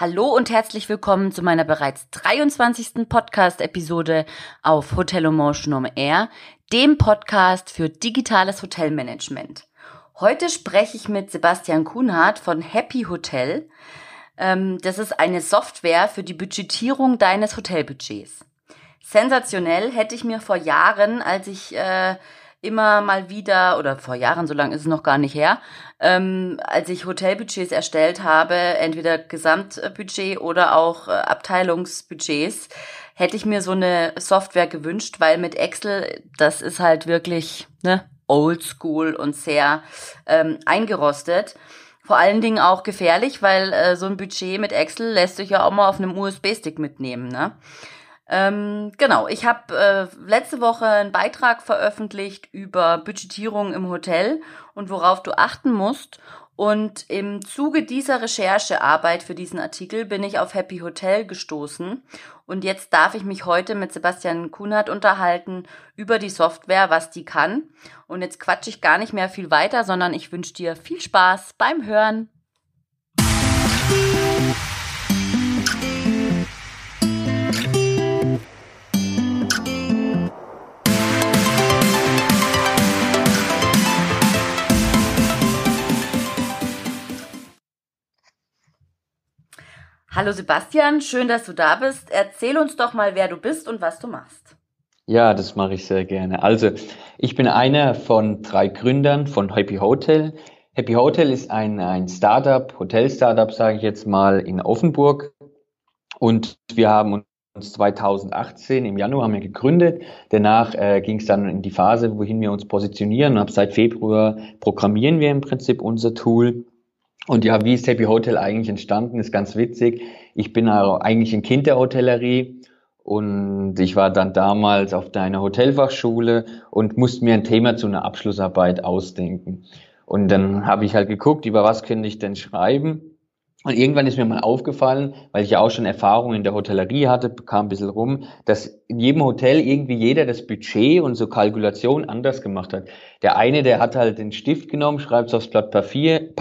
Hallo und herzlich willkommen zu meiner bereits 23. Podcast-Episode auf Hotel Emotion on Air, dem Podcast für digitales Hotelmanagement. Heute spreche ich mit Sebastian Kuhnhardt von Happy Hotel. Ähm, das ist eine Software für die Budgetierung deines Hotelbudgets. Sensationell hätte ich mir vor Jahren, als ich äh, immer mal wieder, oder vor Jahren, so lange ist es noch gar nicht her, ähm, als ich Hotelbudgets erstellt habe, entweder Gesamtbudget oder auch äh, Abteilungsbudgets, hätte ich mir so eine Software gewünscht, weil mit Excel, das ist halt wirklich ne, oldschool und sehr ähm, eingerostet. Vor allen Dingen auch gefährlich, weil äh, so ein Budget mit Excel lässt sich ja auch mal auf einem USB-Stick mitnehmen. Ne? Ähm, genau, ich habe äh, letzte Woche einen Beitrag veröffentlicht über Budgetierung im Hotel und worauf du achten musst. Und im Zuge dieser Recherchearbeit für diesen Artikel bin ich auf Happy Hotel gestoßen. Und jetzt darf ich mich heute mit Sebastian Kunert unterhalten über die Software, was die kann. Und jetzt quatsche ich gar nicht mehr viel weiter, sondern ich wünsche dir viel Spaß beim Hören. Hallo Sebastian, schön, dass du da bist. Erzähl uns doch mal, wer du bist und was du machst. Ja, das mache ich sehr gerne. Also, ich bin einer von drei Gründern von Happy Hotel. Happy Hotel ist ein, ein Startup, Hotel-Startup, sage ich jetzt mal, in Offenburg. Und wir haben uns 2018 im Januar haben wir gegründet. Danach äh, ging es dann in die Phase, wohin wir uns positionieren. Und ab seit Februar programmieren wir im Prinzip unser Tool. Und ja, wie ist Happy Hotel eigentlich entstanden, ist ganz witzig. Ich bin eigentlich ein Kind der Hotellerie und ich war dann damals auf deiner Hotelfachschule und musste mir ein Thema zu einer Abschlussarbeit ausdenken. Und dann habe ich halt geguckt, über was könnte ich denn schreiben. Und irgendwann ist mir mal aufgefallen, weil ich ja auch schon Erfahrung in der Hotellerie hatte, kam ein bisschen rum, dass in jedem Hotel irgendwie jeder das Budget und so Kalkulation anders gemacht hat. Der eine, der hat halt den Stift genommen, schreibt es aufs Blatt Papier,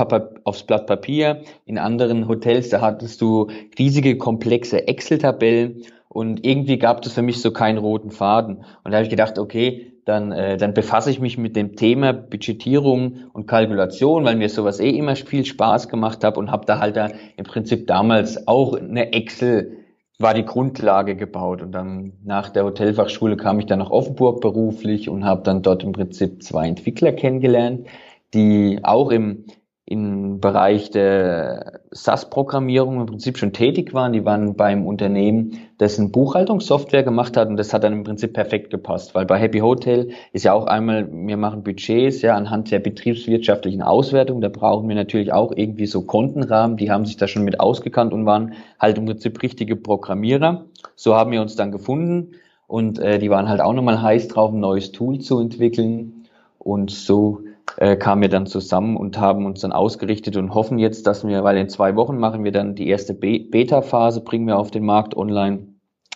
aufs Blatt Papier. In anderen Hotels, da hattest du riesige, komplexe Excel-Tabellen und irgendwie gab es für mich so keinen roten Faden. Und da habe ich gedacht, okay, dann, äh, dann befasse ich mich mit dem Thema Budgetierung und Kalkulation, weil mir sowas eh immer viel Spaß gemacht hat und habe da halt da im Prinzip damals auch eine Excel war die Grundlage gebaut. Und dann nach der Hotelfachschule kam ich dann nach Offenburg beruflich und habe dann dort im Prinzip zwei Entwickler kennengelernt, die auch im im Bereich der SAS-Programmierung im Prinzip schon tätig waren. Die waren beim Unternehmen, eine Buchhaltungssoftware gemacht hat und das hat dann im Prinzip perfekt gepasst, weil bei Happy Hotel ist ja auch einmal, wir machen Budgets ja anhand der betriebswirtschaftlichen Auswertung, da brauchen wir natürlich auch irgendwie so Kontenrahmen, die haben sich da schon mit ausgekannt und waren halt im Prinzip richtige Programmierer. So haben wir uns dann gefunden. Und äh, die waren halt auch nochmal heiß drauf, ein neues Tool zu entwickeln. Und so äh, kamen wir dann zusammen und haben uns dann ausgerichtet und hoffen jetzt, dass wir, weil in zwei Wochen machen wir dann die erste Be Beta-Phase, bringen wir auf den Markt online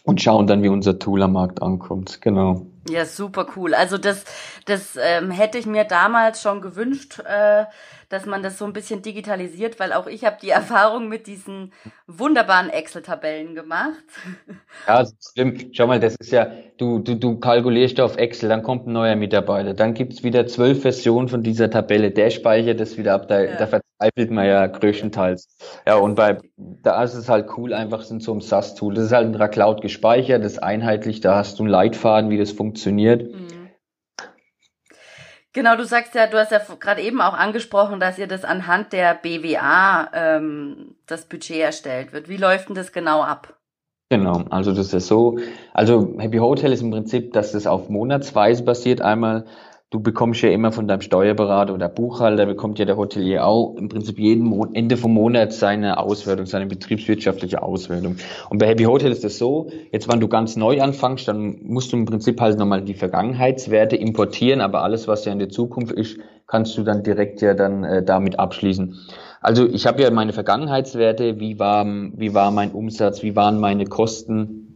und schauen dann, wie unser Tool am Markt ankommt. Genau. Ja, super cool. Also das, das ähm, hätte ich mir damals schon gewünscht, äh, dass man das so ein bisschen digitalisiert, weil auch ich habe die Erfahrung mit diesen wunderbaren Excel-Tabellen gemacht. Ja, das stimmt. Schau mal, das ist ja, du, du, du kalkulierst auf Excel, dann kommt ein neuer Mitarbeiter, dann gibt's wieder zwölf Versionen von dieser Tabelle, der speichert das wieder ab, da, ja. da verzweifelt man ja größtenteils. Ja, und bei, da ist es halt cool, einfach in so einem SAS-Tool. Das ist halt in der Cloud gespeichert, das ist einheitlich, da hast du einen Leitfaden, wie das funktioniert. Mhm. Genau, du sagst ja, du hast ja gerade eben auch angesprochen, dass ihr das anhand der BWA ähm, das Budget erstellt wird. Wie läuft denn das genau ab? Genau, also das ist so, also Happy Hotel ist im Prinzip, dass das auf Monatsweise basiert. Einmal du bekommst ja immer von deinem Steuerberater oder Buchhalter, bekommt ja der Hotelier auch im Prinzip jeden Mon Ende vom Monat seine Auswertung, seine betriebswirtschaftliche Auswertung. Und bei Happy Hotel ist das so, jetzt wenn du ganz neu anfängst, dann musst du im Prinzip halt nochmal die Vergangenheitswerte importieren, aber alles, was ja in der Zukunft ist, kannst du dann direkt ja dann äh, damit abschließen. Also ich habe ja meine Vergangenheitswerte, wie war, wie war mein Umsatz, wie waren meine Kosten,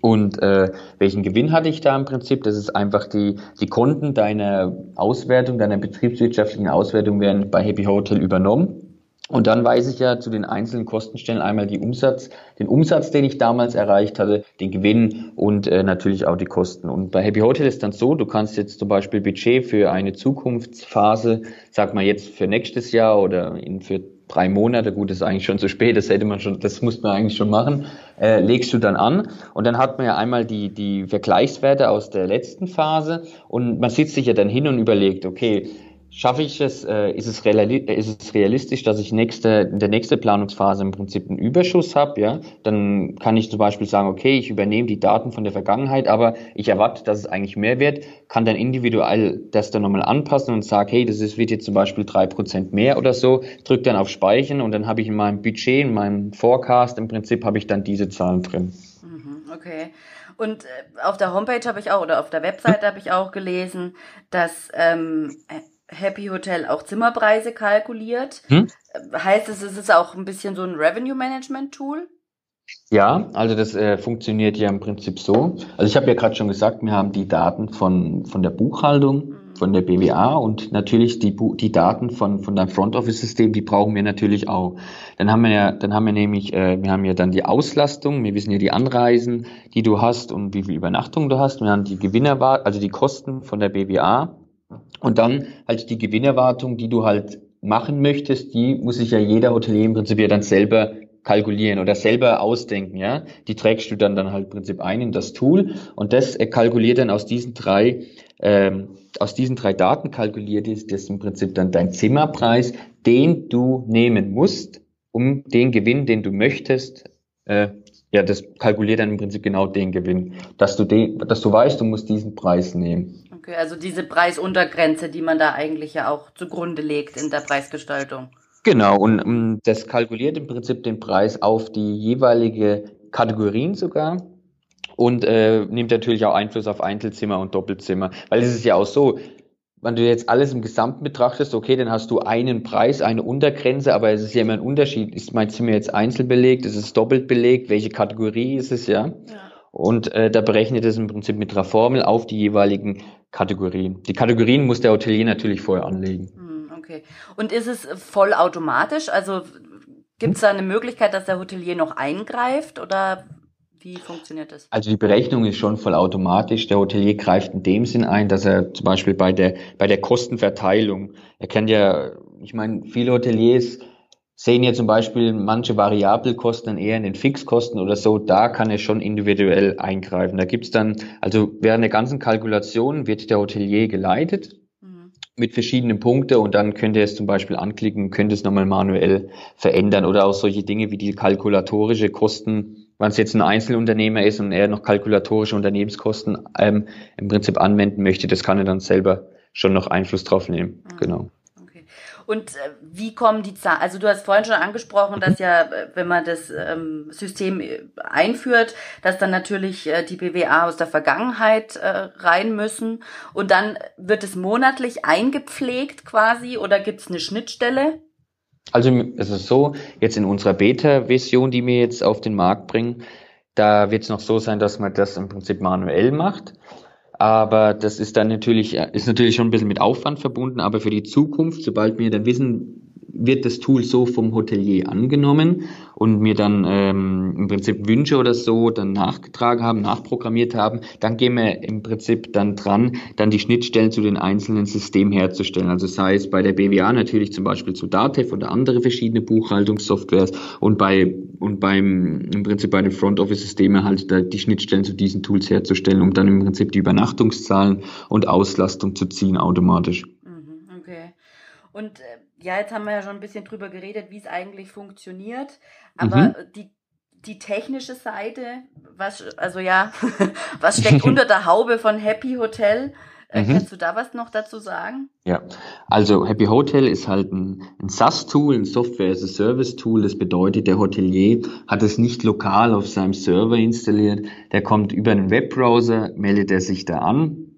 und äh, welchen Gewinn hatte ich da im Prinzip? Das ist einfach die, die Konten deiner Auswertung, deiner betriebswirtschaftlichen Auswertung werden bei Happy Hotel übernommen. Und dann weiß ich ja zu den einzelnen Kostenstellen einmal die Umsatz, den Umsatz, den ich damals erreicht hatte, den Gewinn und äh, natürlich auch die Kosten. Und bei Happy Hotel ist dann so, du kannst jetzt zum Beispiel Budget für eine Zukunftsphase, sag mal jetzt für nächstes Jahr oder in, für drei Monate, gut, ist eigentlich schon zu spät, das hätte man schon, das muss man eigentlich schon machen, äh, legst du dann an. Und dann hat man ja einmal die, die Vergleichswerte aus der letzten Phase. Und man sitzt sich ja dann hin und überlegt, okay, schaffe ich es, äh, ist, es ist es realistisch, dass ich nächste, in der nächsten Planungsphase im Prinzip einen Überschuss habe, ja, dann kann ich zum Beispiel sagen, okay, ich übernehme die Daten von der Vergangenheit, aber ich erwarte, dass es eigentlich mehr wird, kann dann individuell das dann nochmal anpassen und sage, hey, das ist, wird jetzt zum Beispiel drei Prozent mehr oder so, drücke dann auf Speichern und dann habe ich in meinem Budget, in meinem Forecast im Prinzip habe ich dann diese Zahlen drin. Mhm, okay. Und äh, auf der Homepage habe ich auch, oder auf der Webseite habe ich auch gelesen, dass ähm, Happy Hotel auch Zimmerpreise kalkuliert. Hm? Heißt es, es ist auch ein bisschen so ein Revenue Management Tool? Ja, also das äh, funktioniert ja im Prinzip so. Also ich habe ja gerade schon gesagt, wir haben die Daten von, von der Buchhaltung, mhm. von der BWA und natürlich die, die Daten von, von deinem Front Office System, die brauchen wir natürlich auch. Dann haben wir ja, dann haben wir nämlich, äh, wir haben ja dann die Auslastung, wir wissen ja die Anreisen, die du hast und wie viel Übernachtung du hast. Wir haben die Gewinner, also die Kosten von der BWA und dann halt die Gewinnerwartung, die du halt machen möchtest, die muss sich ja jeder Hotelier im Prinzip ja dann selber kalkulieren oder selber ausdenken, ja. Die trägst du dann dann halt im Prinzip ein in das Tool und das kalkuliert dann aus diesen drei ähm, aus diesen drei Daten kalkuliert ist das im Prinzip dann dein Zimmerpreis, den du nehmen musst, um den Gewinn, den du möchtest, äh, ja, das kalkuliert dann im Prinzip genau den Gewinn, dass du den, dass du weißt, du musst diesen Preis nehmen. Okay, also diese Preisuntergrenze, die man da eigentlich ja auch zugrunde legt in der Preisgestaltung. Genau, und um, ähm, das kalkuliert im Prinzip den Preis auf die jeweilige Kategorien sogar und äh, nimmt natürlich auch Einfluss auf Einzelzimmer und Doppelzimmer. Weil es ist ja auch so, wenn du jetzt alles im Gesamten betrachtest, okay, dann hast du einen Preis, eine Untergrenze, aber es ist ja immer ein Unterschied. Ist mein Zimmer jetzt einzeln belegt, ist es doppelt belegt, welche Kategorie ist es, ja? ja. Und äh, da berechnet es im Prinzip mit einer Formel auf die jeweiligen Kategorien. Die Kategorien muss der Hotelier natürlich vorher anlegen. Hm, okay. Und ist es vollautomatisch? Also gibt es da eine Möglichkeit, dass der Hotelier noch eingreift oder wie funktioniert das? Also die Berechnung ist schon vollautomatisch. Der Hotelier greift in dem Sinn ein, dass er zum Beispiel bei der, bei der Kostenverteilung, er kennt ja, ich meine, viele Hoteliers sehen ja zum Beispiel manche Variabelkosten eher in den Fixkosten oder so, da kann er schon individuell eingreifen. Da gibt's dann, also während der ganzen Kalkulation wird der Hotelier geleitet mhm. mit verschiedenen Punkten und dann könnte er es zum Beispiel anklicken, könnte es nochmal manuell verändern oder auch solche Dinge wie die kalkulatorische Kosten, wenn es jetzt ein Einzelunternehmer ist und er noch kalkulatorische Unternehmenskosten ähm, im Prinzip anwenden möchte, das kann er dann selber schon noch Einfluss drauf nehmen. Mhm. Genau. Und äh, wie kommen die Zahlen? Also du hast vorhin schon angesprochen, dass ja, äh, wenn man das ähm, System äh, einführt, dass dann natürlich äh, die BWA aus der Vergangenheit äh, rein müssen. Und dann wird es monatlich eingepflegt quasi oder gibt es eine Schnittstelle? Also es ist so, jetzt in unserer Beta-Version, die wir jetzt auf den Markt bringen, da wird es noch so sein, dass man das im Prinzip manuell macht. Aber das ist dann natürlich, ist natürlich schon ein bisschen mit Aufwand verbunden, aber für die Zukunft, sobald wir dann wissen, wird das Tool so vom Hotelier angenommen und mir dann ähm, im Prinzip Wünsche oder so dann nachgetragen haben, nachprogrammiert haben, dann gehen wir im Prinzip dann dran, dann die Schnittstellen zu den einzelnen Systemen herzustellen. Also sei es bei der BWA natürlich zum Beispiel zu Datev oder andere verschiedene Buchhaltungssoftwares und bei und beim im Prinzip bei den Front Office Systemen halt die Schnittstellen zu diesen Tools herzustellen, um dann im Prinzip die Übernachtungszahlen und Auslastung zu ziehen automatisch. Mhm, okay. Und äh, ja, jetzt haben wir ja schon ein bisschen drüber geredet, wie es eigentlich funktioniert. Aber mhm. die, die technische Seite, was, also ja, was steckt unter der Haube von Happy Hotel? Äh, mhm. Kannst du da was noch dazu sagen? Ja, also Happy Hotel ist halt ein, ein SaaS-Tool, ein Software-as-a-Service-Tool. Das bedeutet, der Hotelier hat es nicht lokal auf seinem Server installiert. Der kommt über einen Webbrowser, meldet er sich da an,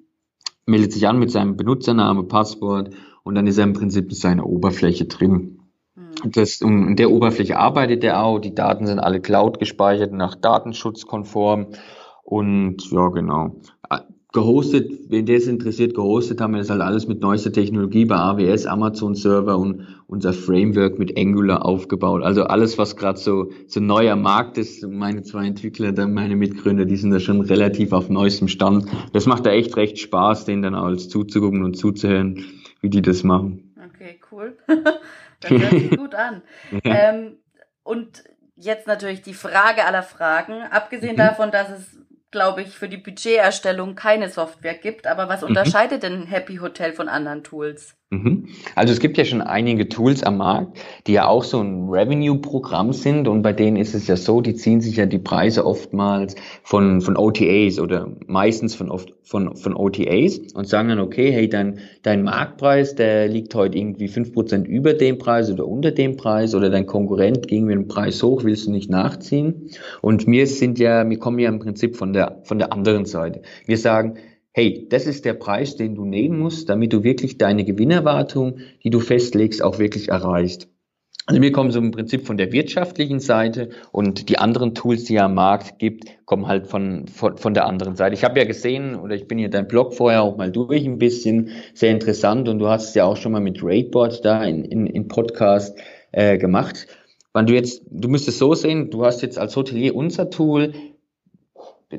meldet sich an mit seinem Benutzername, Passwort und dann ist er im Prinzip in seiner Oberfläche drin. Mhm. Das, in der Oberfläche arbeitet er auch, die Daten sind alle Cloud gespeichert, nach datenschutzkonform und ja genau. gehostet, wenn der es interessiert, gehostet haben wir das halt alles mit neuester Technologie bei AWS, Amazon Server und unser Framework mit Angular aufgebaut. Also alles, was gerade so, so neuer Markt ist, meine zwei Entwickler, dann meine Mitgründer, die sind da schon relativ auf neuestem Stand. Das macht da echt recht Spaß, denen dann alles zuzugucken und zuzuhören, wie die das machen. Okay, cool. das hört sich gut an. Ja. Ähm, und jetzt natürlich die Frage aller Fragen, abgesehen mhm. davon, dass es glaube ich, für die Budgeterstellung keine Software gibt. Aber was mhm. unterscheidet denn Happy Hotel von anderen Tools? Mhm. Also es gibt ja schon einige Tools am Markt, die ja auch so ein Revenue-Programm sind und bei denen ist es ja so, die ziehen sich ja die Preise oftmals von, von OTAs oder meistens von, von, von OTAs und sagen dann, okay, hey, dein, dein Marktpreis, der liegt heute irgendwie fünf Prozent über dem Preis oder unter dem Preis oder dein Konkurrent ging mit dem Preis hoch, willst du nicht nachziehen? Und wir sind ja, wir kommen ja im Prinzip von der, von der anderen Seite. Wir sagen, hey, das ist der Preis, den du nehmen musst, damit du wirklich deine Gewinnerwartung, die du festlegst, auch wirklich erreichst. Also wir kommen so im Prinzip von der wirtschaftlichen Seite und die anderen Tools, die es am Markt gibt, kommen halt von, von, von der anderen Seite. Ich habe ja gesehen, oder ich bin hier dein Blog vorher auch mal durch ein bisschen, sehr interessant und du hast es ja auch schon mal mit Rateboard da in, in, in Podcast äh, gemacht. Wenn du jetzt, du müsstest so sehen, du hast jetzt als Hotelier unser Tool,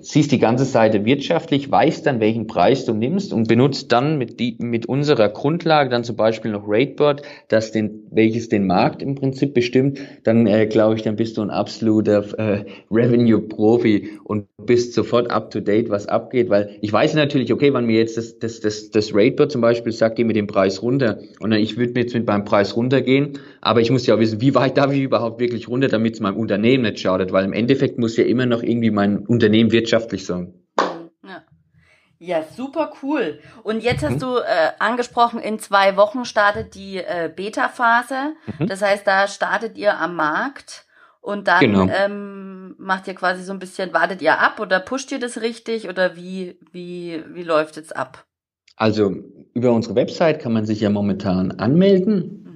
siehst die ganze Seite wirtschaftlich, weißt dann, welchen Preis du nimmst und benutzt dann mit, die, mit unserer Grundlage dann zum Beispiel noch Rateboard, das den, welches den Markt im Prinzip bestimmt, dann äh, glaube ich, dann bist du ein absoluter äh, Revenue-Profi und bist sofort up to date, was abgeht, weil ich weiß natürlich, okay, wenn mir jetzt das, das, das, das Rateboard zum Beispiel sagt, geh mit dem Preis runter und dann ich würde mir jetzt mit meinem Preis runtergehen, aber ich muss ja auch wissen, wie weit darf ich überhaupt wirklich runter, damit es meinem Unternehmen nicht schadet, weil im Endeffekt muss ja immer noch irgendwie mein Unternehmen wirtschaftlich sein. Ja. Ja, super cool. Und jetzt hast mhm. du äh, angesprochen, in zwei Wochen startet die äh, Beta-Phase. Mhm. Das heißt, da startet ihr am Markt und dann genau. ähm, macht ihr quasi so ein bisschen, wartet ihr ab oder pusht ihr das richtig oder wie, wie, wie läuft es ab? Also über unsere Website kann man sich ja momentan anmelden.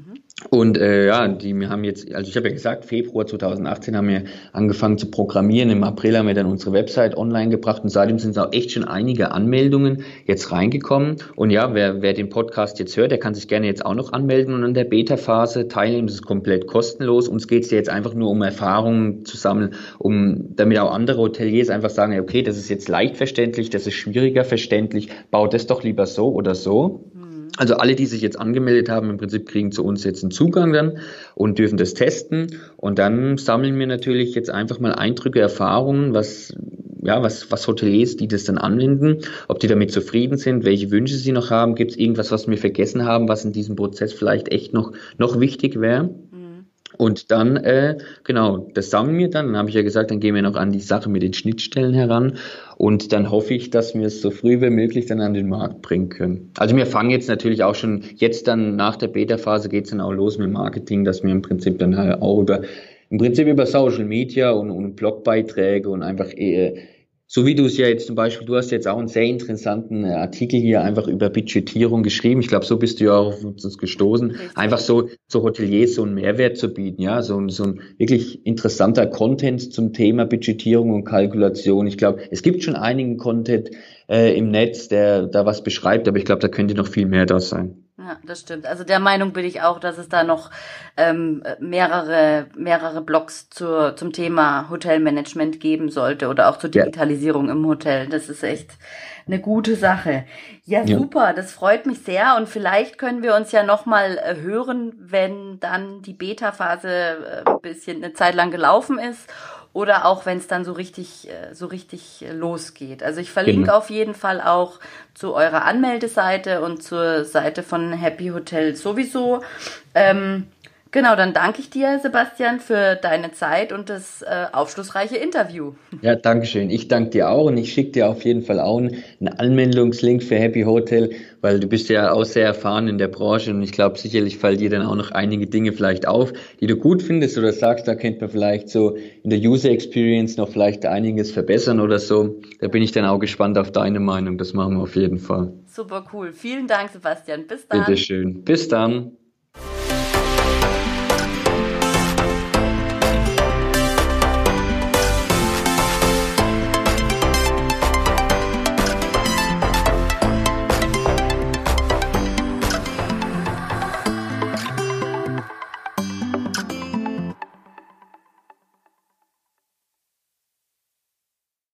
Und äh, ja, die wir haben jetzt, also ich habe ja gesagt, Februar 2018 haben wir angefangen zu programmieren. Im April haben wir dann unsere Website online gebracht und seitdem sind auch echt schon einige Anmeldungen jetzt reingekommen. Und ja, wer, wer den Podcast jetzt hört, der kann sich gerne jetzt auch noch anmelden und an der Beta-Phase teilnehmen. Das ist komplett kostenlos. Uns geht es ja jetzt einfach nur um Erfahrungen zu sammeln, um damit auch andere Hoteliers einfach sagen, okay, das ist jetzt leicht verständlich, das ist schwieriger verständlich, baut das doch lieber so oder so. Also alle, die sich jetzt angemeldet haben, im Prinzip kriegen zu uns jetzt einen Zugang dann und dürfen das testen. Und dann sammeln wir natürlich jetzt einfach mal Eindrücke, Erfahrungen, was, ja, was, was Hoteliers, die das dann anwenden, ob die damit zufrieden sind, welche Wünsche sie noch haben, gibt es irgendwas, was wir vergessen haben, was in diesem Prozess vielleicht echt noch, noch wichtig wäre. Und dann, äh, genau, das sammeln wir dann. Dann habe ich ja gesagt, dann gehen wir noch an die Sache mit den Schnittstellen heran. Und dann hoffe ich, dass wir es so früh wie möglich dann an den Markt bringen können. Also wir fangen jetzt natürlich auch schon, jetzt dann nach der Beta-Phase geht es dann auch los mit Marketing, dass wir im Prinzip dann halt auch über, im Prinzip über Social Media und, und Blogbeiträge und einfach äh, so wie du es ja jetzt zum Beispiel, du hast jetzt auch einen sehr interessanten äh, Artikel hier einfach über Budgetierung geschrieben. Ich glaube, so bist du ja auch auf uns gestoßen. Einfach so, so Hoteliers so einen Mehrwert zu bieten, ja, so, so ein wirklich interessanter Content zum Thema Budgetierung und Kalkulation. Ich glaube, es gibt schon einigen Content äh, im Netz, der da was beschreibt, aber ich glaube, da könnte noch viel mehr da sein. Ja, das stimmt. Also der Meinung bin ich auch, dass es da noch ähm, mehrere, mehrere Blogs zur, zum Thema Hotelmanagement geben sollte oder auch zur Digitalisierung ja. im Hotel. Das ist echt eine gute Sache. Ja, ja, super, das freut mich sehr und vielleicht können wir uns ja nochmal äh, hören, wenn dann die Beta-Phase äh, ein bisschen eine Zeit lang gelaufen ist oder auch wenn es dann so richtig, äh, so richtig losgeht. Also ich verlinke genau. auf jeden Fall auch zu eurer Anmeldeseite und zur Seite von Happy Hotel sowieso. Ähm, Genau, dann danke ich dir, Sebastian, für deine Zeit und das äh, aufschlussreiche Interview. Ja, danke schön. Ich danke dir auch und ich schicke dir auf jeden Fall auch einen Anmeldungslink für Happy Hotel, weil du bist ja auch sehr erfahren in der Branche und ich glaube, sicherlich fallen dir dann auch noch einige Dinge vielleicht auf, die du gut findest oder sagst, da könnte man vielleicht so in der User Experience noch vielleicht einiges verbessern oder so. Da bin ich dann auch gespannt auf deine Meinung. Das machen wir auf jeden Fall. Super cool. Vielen Dank, Sebastian. Bis dann. Bitteschön. Bis dann.